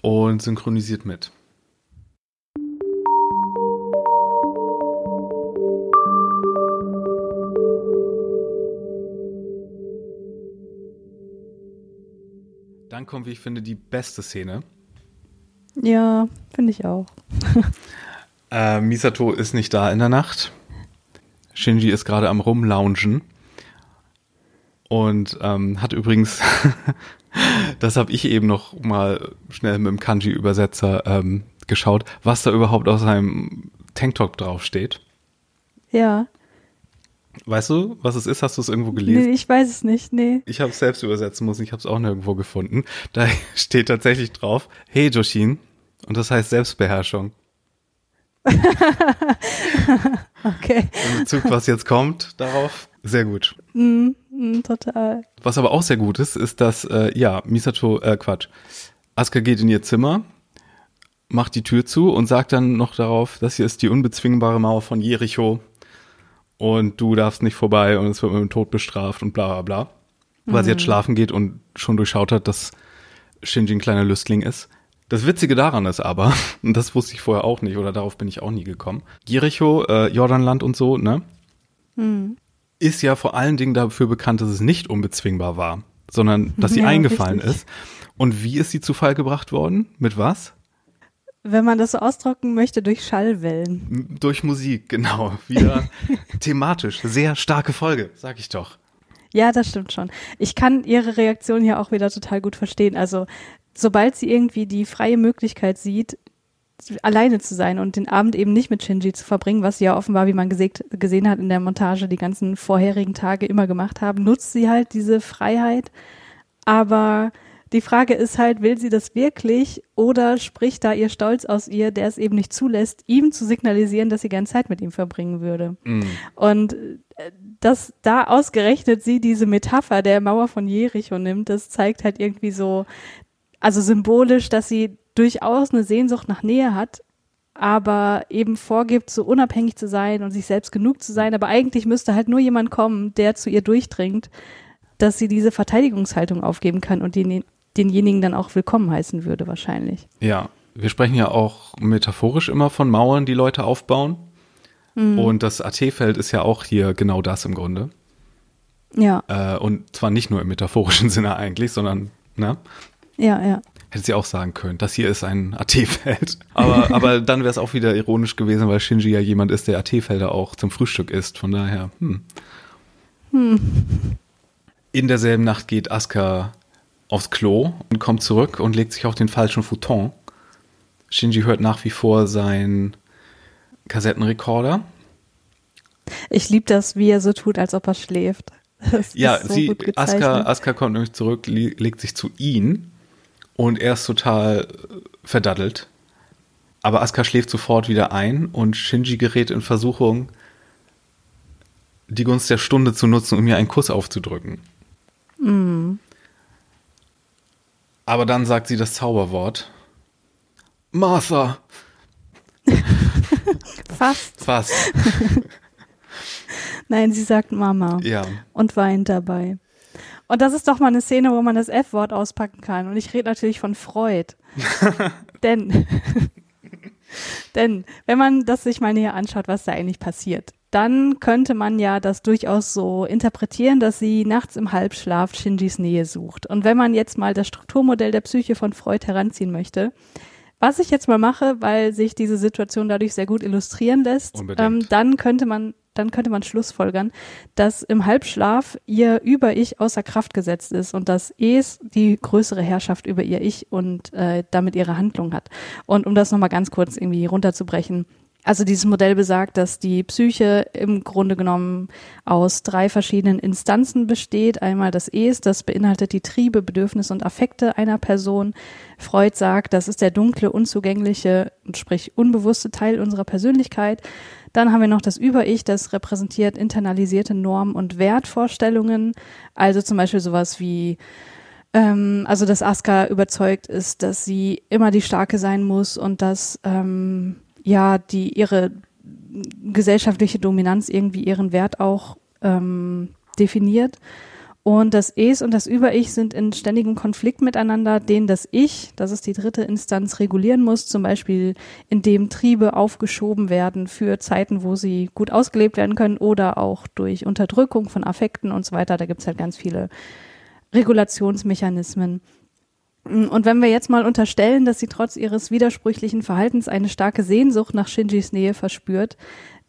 und synchronisiert mit. Dann kommt, wie ich finde, die beste Szene. Ja, finde ich auch. Äh, Misato ist nicht da in der Nacht. Shinji ist gerade am Rumloungen. Und ähm, hat übrigens, das habe ich eben noch mal schnell mit dem Kanji-Übersetzer ähm, geschaut, was da überhaupt auf seinem Tanktop draufsteht. Ja. Weißt du, was es ist? Hast du es irgendwo Nee, gelesen? ich weiß es nicht, nee. Ich habe es selbst übersetzen müssen, ich habe es auch nirgendwo gefunden. Da steht tatsächlich drauf, hey Joshin. Und das heißt Selbstbeherrschung. Okay. In Bezug, was jetzt kommt, darauf. Sehr gut. Mm, mm, total. Was aber auch sehr gut ist, ist, dass, äh, ja, Misato, äh, Quatsch, Asuka geht in ihr Zimmer, macht die Tür zu und sagt dann noch darauf, das hier ist die unbezwingbare Mauer von Jericho und du darfst nicht vorbei und es wird mit dem Tod bestraft und bla bla bla. Weil sie jetzt schlafen geht und schon durchschaut hat, dass Shinji ein kleiner Lüstling ist. Das Witzige daran ist aber, und das wusste ich vorher auch nicht oder darauf bin ich auch nie gekommen, Jericho, äh, Jordanland und so, ne? ist ja vor allen Dingen dafür bekannt, dass es nicht unbezwingbar war, sondern dass sie Ja, eingefallen richtig. ist. Und wie ist sie zu Fall gebracht worden? Mit was? Wenn man das so ausdrücken möchte, durch Schallwellen. Durch Musik, genau. Wieder thematisch. Sehr starke Folge, sag ich doch. Ja, das stimmt schon. Ich kann ihre Reaktion hier auch wieder total gut verstehen. Also, sobald sie irgendwie die freie Möglichkeit sieht, alleine zu sein und den Abend eben nicht mit Shinji zu verbringen, was sie ja offenbar, wie man gesegt, gesehen hat in der Montage, die ganzen vorherigen Tage immer gemacht haben, nutzt sie halt diese Freiheit. Aber die Frage ist halt, will sie das wirklich oder spricht da ihr Stolz aus ihr, der es eben nicht zulässt, ihm zu signalisieren, dass sie gern Zeit mit ihm verbringen würde? Mm. Und äh, dass da ausgerechnet sie diese Metapher der Mauer von Jericho nimmt, das zeigt halt irgendwie so, also symbolisch, dass sie durchaus eine Sehnsucht nach Nähe hat, aber eben vorgibt, so unabhängig zu sein und sich selbst genug zu sein. Aber eigentlich müsste halt nur jemand kommen, der zu ihr durchdringt, dass sie diese Verteidigungshaltung aufgeben kann und den, denjenigen dann auch willkommen heißen würde, wahrscheinlich. Ja, wir sprechen ja auch metaphorisch immer von Mauern, die Leute aufbauen. Und das AT-Feld ist ja auch hier genau das im Grunde. Ja, Äh, und zwar nicht nur im metaphorischen Sinne eigentlich, sondern, ne? ja, ja. Hätte sie auch sagen können, das hier ist ein AT-Feld. Aber, aber dann wäre es auch wieder ironisch gewesen, weil Shinji ja jemand ist, der AT-Felder auch zum Frühstück isst. Von daher, hm. In derselben Nacht geht Asuka aufs Klo und kommt zurück und legt sich auf den falschen Futon. Shinji hört nach wie vor seinen Kassettenrekorder. Ich liebe das, wie er so tut, als ob er schläft. Das Ja, so sie. Asuka, Asuka kommt nämlich zurück, legt sich zu ihm und er ist total äh, verdattelt. Aber Asuka schläft sofort wieder ein und Shinji gerät in Versuchung, die Gunst der Stunde zu nutzen, um ihr einen Kuss aufzudrücken. Mm. Aber dann sagt sie das Zauberwort. Martha! Fast. Fast. Nein, sie sagt Mama Ja. und weint dabei. Und das ist doch mal eine Szene, wo man das F-Wort auspacken kann. Und ich rede natürlich von Freud. denn, denn, wenn man das sich mal näher anschaut, was da eigentlich passiert, dann könnte man ja das durchaus so interpretieren, dass sie nachts im Halbschlaf Shinjis Nähe sucht. Und wenn man jetzt mal das Strukturmodell der Psyche von Freud heranziehen möchte, was ich jetzt mal mache, weil sich diese Situation dadurch sehr gut illustrieren lässt, ähm, dann könnte man dann könnte man schlussfolgern, dass im Halbschlaf ihr Über-Ich außer Kraft gesetzt ist und dass Es die größere Herrschaft über ihr Ich und äh, damit ihre Handlung hat. Und um das nochmal ganz kurz irgendwie runterzubrechen, also dieses Modell besagt, dass die Psyche im Grunde genommen aus drei verschiedenen Instanzen besteht. Einmal das Es, das beinhaltet die Triebe, Bedürfnisse und Affekte einer Person. Freud sagt, das ist der dunkle, unzugängliche, sprich unbewusste Teil unserer Persönlichkeit. Dann haben wir noch das Über-Ich, das repräsentiert internalisierte Normen und Wertvorstellungen. Also zum Beispiel sowas wie ähm, also dass Aska überzeugt ist, dass sie immer die Starke sein muss und dass ähm, ja, die ihre gesellschaftliche Dominanz irgendwie ihren Wert auch ähm, definiert. Und das Es und das Über-Ich sind in ständigem Konflikt miteinander, den das Ich, das ist die dritte Instanz, regulieren muss, zum Beispiel indem Triebe aufgeschoben werden für Zeiten, wo sie gut ausgelebt werden können oder auch durch Unterdrückung von Affekten und so weiter. Da gibt's halt ganz viele Regulationsmechanismen. Und wenn wir jetzt mal unterstellen, dass sie trotz ihres widersprüchlichen Verhaltens eine starke Sehnsucht nach Shinjis Nähe verspürt,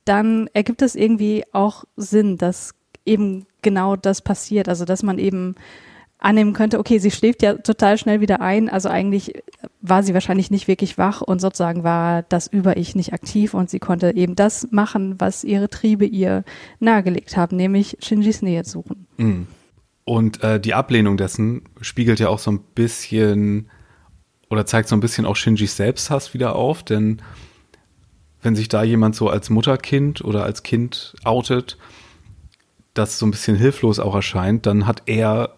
dann ergibt es irgendwie auch Sinn, dass eben genau das passiert. Also, dass man eben annehmen könnte, okay, sie schläft ja total schnell wieder ein, also eigentlich war sie wahrscheinlich nicht wirklich wach und sozusagen war das Über-Ich nicht aktiv und sie konnte eben das machen, was ihre Triebe ihr nahegelegt haben, nämlich Shinjis Nähe suchen. Mhm. Und äh, die Ablehnung dessen spiegelt ja auch so ein bisschen oder zeigt so ein bisschen auch Shinjis Selbsthass wieder auf, denn wenn sich da jemand so als Mutterkind oder als Kind outet, das so ein bisschen hilflos auch erscheint, dann hat er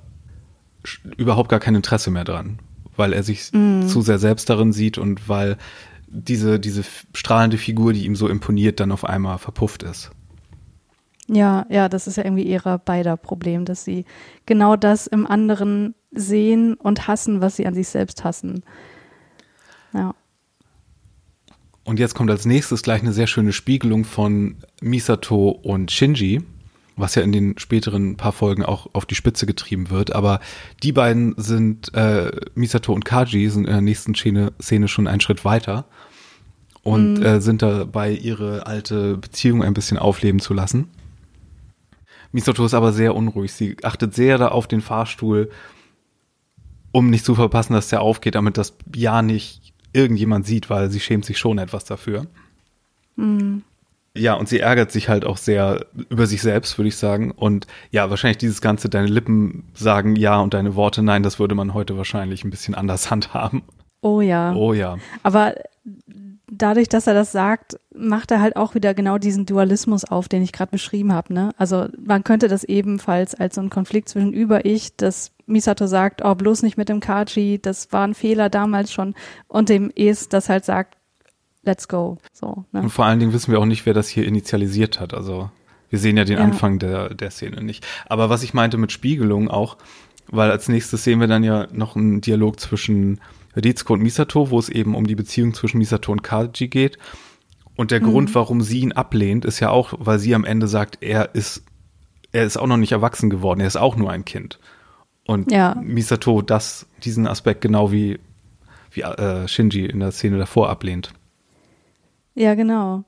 überhaupt gar kein Interesse mehr dran, weil er sich mm. zu sehr selbst darin sieht und weil diese, diese strahlende Figur, die ihm so imponiert, dann auf einmal verpufft ist. Ja, ja, das ist ja irgendwie ihrer beider Problem, dass sie genau das im anderen sehen und hassen, was sie an sich selbst hassen. Ja. Und jetzt kommt als nächstes gleich eine sehr schöne Spiegelung von Misato und Shinji, was ja in den späteren paar Folgen auch auf die Spitze getrieben wird. Aber die beiden sind, äh, Misato und Kaji, sind in der nächsten Szene, Szene schon einen Schritt weiter und mhm. äh, sind dabei, ihre alte Beziehung ein bisschen aufleben zu lassen. Misato ist aber sehr unruhig. Sie achtet sehr da auf den Fahrstuhl, um nicht zu verpassen, dass der aufgeht, damit das ja nicht irgendjemand sieht, weil sie schämt sich schon etwas dafür. Mhm. Ja, und sie ärgert sich halt auch sehr über sich selbst, würde ich sagen. Und ja, wahrscheinlich dieses ganze, deine Lippen sagen ja und deine Worte nein, das würde man heute wahrscheinlich ein bisschen anders handhaben. Oh ja. Oh ja. Aber dadurch, dass er das sagt, macht er halt auch wieder genau diesen Dualismus auf, den ich gerade beschrieben habe. Ne? Also man könnte das ebenfalls als so einen Konflikt zwischen Über-Ich, dass Misato sagt, oh, bloß nicht mit dem Kaji, das war ein Fehler damals schon, und dem Es, das halt sagt, let's go. So, ne? Und vor allen Dingen wissen wir auch nicht, wer das hier initialisiert hat. Also wir sehen ja den ja. Anfang der, der Szene nicht. Aber was ich meinte mit Spiegelung auch, weil als nächstes sehen wir dann ja noch einen Dialog zwischen Rizko und Misato, wo es eben um die Beziehung zwischen Misato und Kaji geht. Und der mhm. Grund, warum sie ihn ablehnt, ist ja auch, weil sie am Ende sagt, er ist, er ist auch noch nicht erwachsen geworden, er ist auch nur ein Kind. Und ja. Misato das, diesen Aspekt genau wie, wie äh, Shinji in der Szene davor ablehnt. Ja, genau.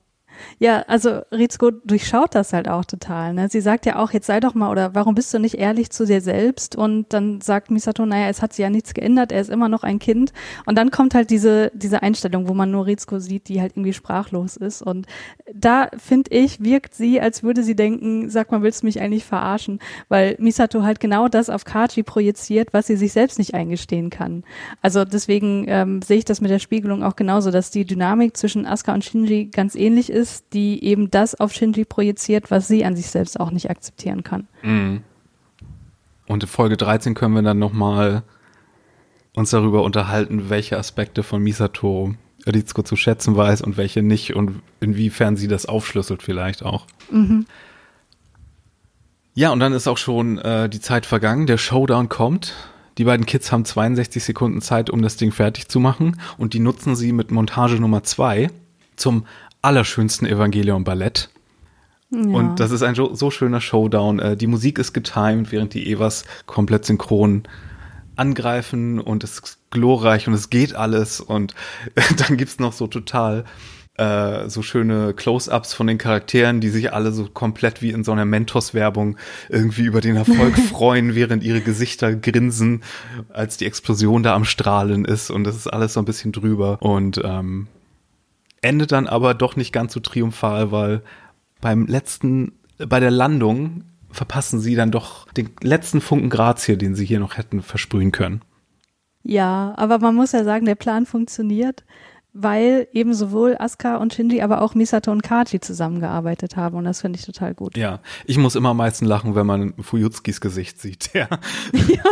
Ja, also Rizko durchschaut das halt auch total. Ne? Sie sagt ja auch, jetzt sei doch mal, oder warum bist du nicht ehrlich zu dir selbst? Und dann sagt Misato, naja, es hat sich ja nichts geändert, er ist immer noch ein Kind. Und dann kommt halt diese, diese Einstellung, wo man nur Rizko sieht, die halt irgendwie sprachlos ist. Und da, finde ich, wirkt sie, als würde sie denken, sag mal, willst du mich eigentlich verarschen? Weil Misato halt genau das auf Kaji projiziert, was sie sich selbst nicht eingestehen kann. Also deswegen ähm, sehe ich das mit der Spiegelung auch genauso, dass die Dynamik zwischen Asuka und Shinji ganz ähnlich ist ist, die eben das auf Shinji projiziert, was sie an sich selbst auch nicht akzeptieren kann. Mhm. Und in Folge 13 können wir dann nochmal uns darüber unterhalten, welche Aspekte von Misato Rizko zu schätzen weiß und welche nicht und inwiefern sie das aufschlüsselt vielleicht auch. Mhm. Ja, und dann ist auch schon äh, die Zeit vergangen, der Showdown kommt. Die beiden Kids haben 62 Sekunden Zeit, um das Ding fertig zu machen und die nutzen sie mit Montage Nummer 2 zum allerschönsten Evangelion Ballett. Ja. Und das ist ein so schöner Showdown. Äh, die Musik ist getimed, während die Evas komplett synchron angreifen und es ist glorreich und es geht alles und dann gibt's noch so total äh, so schöne Close-ups von den Charakteren, die sich alle so komplett wie in so einer Mentos-Werbung irgendwie über den Erfolg freuen, während ihre Gesichter grinsen, als die Explosion da am Strahlen ist und das ist alles so ein bisschen drüber und ähm, endet dann aber doch nicht ganz so triumphal, weil beim letzten, bei der Landung verpassen sie dann doch den letzten Funken Grazie, den sie hier noch hätten versprühen können. Ja, aber man muss ja sagen, der Plan funktioniert, weil eben sowohl Asuka und Shinji, aber auch Misato und Kaji zusammengearbeitet haben und das finde ich total gut. Ja, ich muss immer am meisten lachen, wenn man Fuyutskis Gesicht sieht. Ja. ja.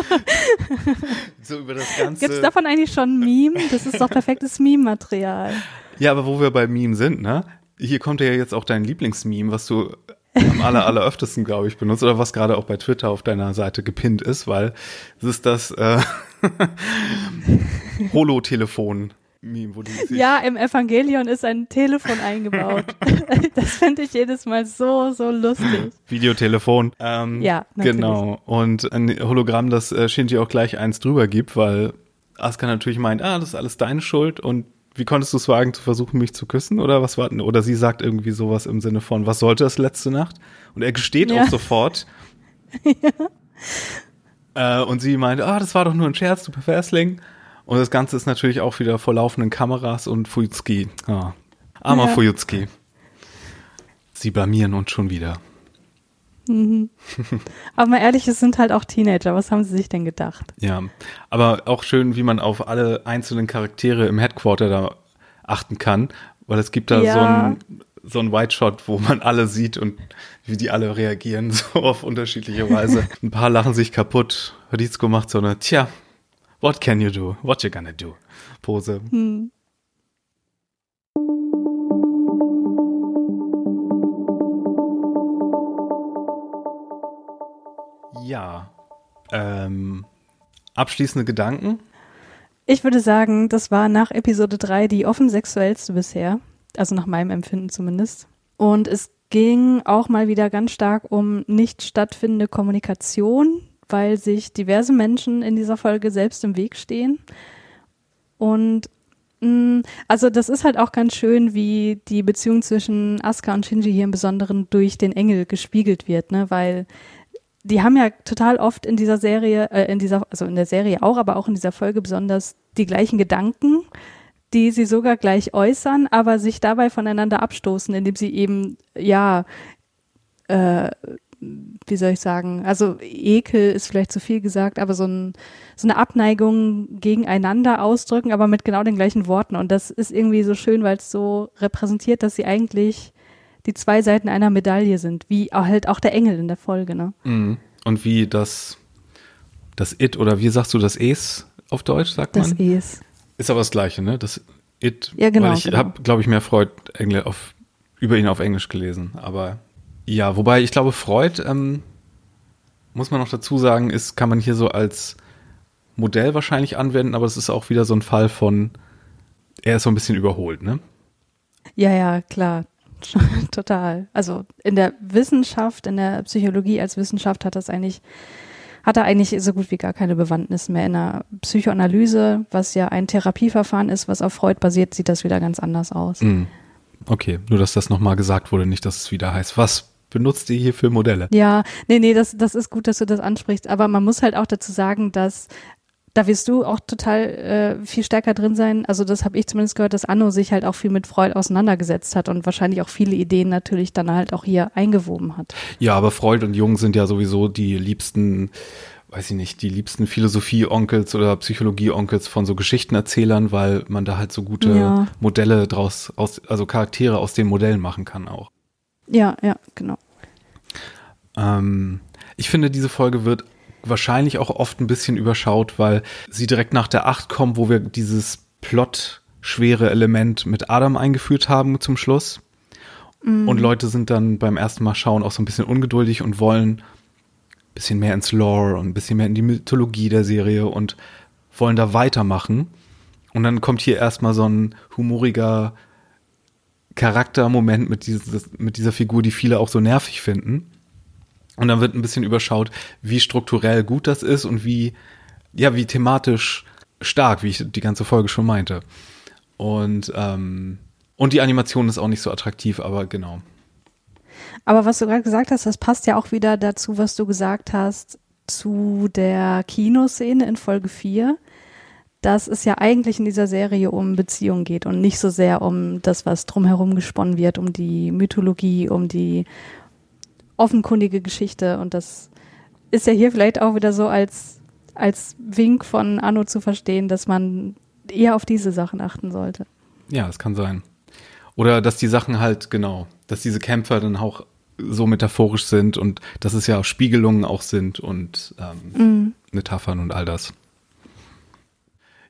so über das ganze. Gibt's davon eigentlich schon ein Meme? Das ist doch perfektes Meme-Material. Ja, aber wo wir bei Meme sind, ne? Hier kommt ja jetzt auch dein Lieblingsmeme, was du am aller, aller öftesten, glaube ich, benutzt oder was gerade auch bei Twitter auf deiner Seite gepinnt ist, weil es ist das äh, Holo-Telefon. Meme, wo die ja, im Evangelion ist ein Telefon eingebaut. das finde ich jedes Mal so, so lustig. Videotelefon. Ähm, ja, natürlich. Genau. Und ein Hologramm, das äh, Shinji auch gleich eins drüber gibt, weil Asuka natürlich meint, ah, das ist alles deine Schuld und wie konntest du es wagen, zu versuchen, mich zu küssen? Oder was war, oder sie sagt irgendwie sowas im Sinne von, was sollte das letzte Nacht? Und er gesteht ja. auch sofort. ja. äh, und sie meint, ah, das war doch nur ein Scherz, du Perversling. Und das Ganze ist natürlich auch wieder vor laufenden Kameras und Fujitsuki. Ah, armer ja. Fujitsuki. Sie blamieren uns schon wieder. Mhm. Aber mal ehrlich, es sind halt auch Teenager. Was haben sie sich denn gedacht? Ja, aber auch schön, wie man auf alle einzelnen Charaktere im Headquarter da achten kann, weil es gibt da ja. so ein so ein White Shot, wo man alle sieht und wie die alle reagieren, so auf unterschiedliche Weise. Ein paar lachen sich kaputt. Rizko macht so eine, tja, what can you do? What you gonna do? Pose. Hm. Ja. Ähm, abschließende Gedanken? Ich würde sagen, das war nach Episode 3 die offen sexuellste bisher. Also nach meinem Empfinden zumindest. Und es ging auch mal wieder ganz stark um nicht stattfindende Kommunikation, weil sich diverse Menschen in dieser Folge selbst im Weg stehen. Und mh, mm, also das ist halt auch ganz schön, wie die Beziehung zwischen Asuka und Shinji hier im Besonderen durch den Engel gespiegelt wird, ne? Weil die haben ja total oft in dieser Serie, äh, in dieser, also in der Serie auch, aber auch in dieser Folge besonders die gleichen Gedanken, die sie sogar gleich äußern, aber sich dabei voneinander abstoßen, indem sie eben, ja, äh, wie soll ich sagen, also Ekel ist vielleicht zu viel gesagt, aber so, ein, so eine Abneigung gegeneinander ausdrücken, aber mit genau den gleichen Worten. Und das ist irgendwie so schön, weil es so repräsentiert, dass sie eigentlich die zwei Seiten einer Medaille sind, wie halt auch der Engel in der Folge, ne? Mhm. Und wie das, das It oder wie sagst du das Es auf Deutsch, sagt das man? Das Es. Ist aber das Gleiche, ne? Das It. Ja, genau. Weil ich genau. habe, glaube ich, mehr Freud Engl auf, über ihn auf Englisch gelesen. Aber ja, wobei ich glaube, Freud, ähm, muss man noch dazu sagen, ist, kann man hier so als Modell wahrscheinlich anwenden, aber es ist auch wieder so ein Fall von, er ist so ein bisschen überholt, ne? Ja, ja, klar. Total. Also in der Wissenschaft, in der Psychologie als Wissenschaft hat das eigentlich, hat er eigentlich so gut wie gar keine Bewandtnis mehr. In der Psychoanalyse, was ja ein Therapieverfahren ist, was auf Freud basiert, sieht das wieder ganz anders aus. Mm. Okay, nur dass das nochmal gesagt wurde, nicht, dass es wieder heißt, was benutzt ihr hier für Modelle? Ja, nee, nee, das, das ist gut, dass du das ansprichst. Aber man muss halt auch dazu sagen, dass da wirst du auch total äh, viel stärker drin sein. Also das habe ich zumindest gehört, dass Anno sich halt auch viel mit Freud auseinandergesetzt hat und wahrscheinlich auch viele Ideen natürlich dann halt auch hier eingewoben hat. Ja, aber Freud und Jung sind ja sowieso die liebsten weiß ich nicht, die liebsten Philosophie-Onkels oder Psychologie-Onkels von so Geschichtenerzählern, weil man da halt so gute ja. Modelle draus, aus, also Charaktere aus den Modellen machen kann auch. Ja, ja, genau. Ähm, ich finde, diese Folge wird wahrscheinlich auch oft ein bisschen überschaut, weil sie direkt nach der Acht kommt, wo wir dieses Plot-schwere Element mit Adam eingeführt haben zum Schluss. Mhm. Und Leute sind dann beim ersten Mal schauen auch so ein bisschen ungeduldig und wollen ein bisschen mehr ins Lore und ein bisschen mehr in die Mythologie der Serie und wollen da weitermachen. Und dann kommt hier erstmal so ein humoriger Charaktermoment mit, dieses, mit dieser Figur, die viele auch so nervig finden. Und dann wird ein bisschen überschaut, wie strukturell gut das ist und wie, ja, wie thematisch stark, wie ich die ganze Folge schon meinte. Und, ähm, und die Animation ist auch nicht so attraktiv, aber genau. Aber was du gerade gesagt hast, das passt ja auch wieder dazu, was du gesagt hast zu der Kinoszene in Folge 4, dass es ja eigentlich in dieser Serie um Beziehungen geht und nicht so sehr um das, was drumherum gesponnen wird, um die Mythologie, um die offenkundige Geschichte. Und das ist ja hier vielleicht auch wieder so als, als Wink von Anno zu verstehen, dass man eher auf diese Sachen achten sollte. Ja, das kann sein. Oder dass die Sachen halt, genau, dass diese Kämpfer dann auch so metaphorisch sind und dass es ja auch Spiegelungen auch sind und ähm, mm. Metaphern und all das.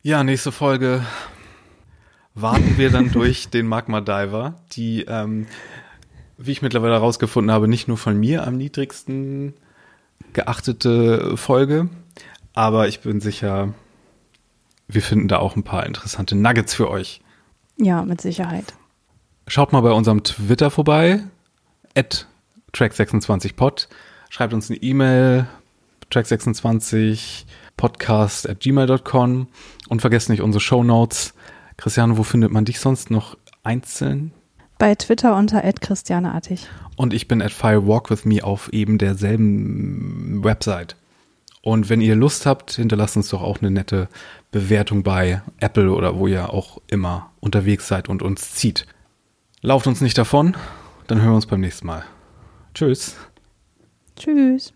Ja, nächste Folge warten wir dann durch den Magma Diver, die, ähm, wie ich mittlerweile herausgefunden habe, nicht nur von mir am niedrigsten geachtete Folge, aber ich bin sicher, wir finden da auch ein paar interessante Nuggets für euch. Ja, mit Sicherheit. Schaut mal bei unserem Twitter vorbei, at track26pod. Schreibt uns eine E-Mail, track26 podcast at gmail.com und vergesst nicht unsere Show Notes. Christiane, wo findet man dich sonst noch einzeln? bei Twitter unter @christianeartig. Und ich bin at firewalkwithme auf eben derselben Website. Und wenn ihr Lust habt, hinterlasst uns doch auch eine nette Bewertung bei Apple oder wo ihr auch immer unterwegs seid und uns zieht. Lauft uns nicht davon, dann hören wir uns beim nächsten Mal. Tschüss. Tschüss.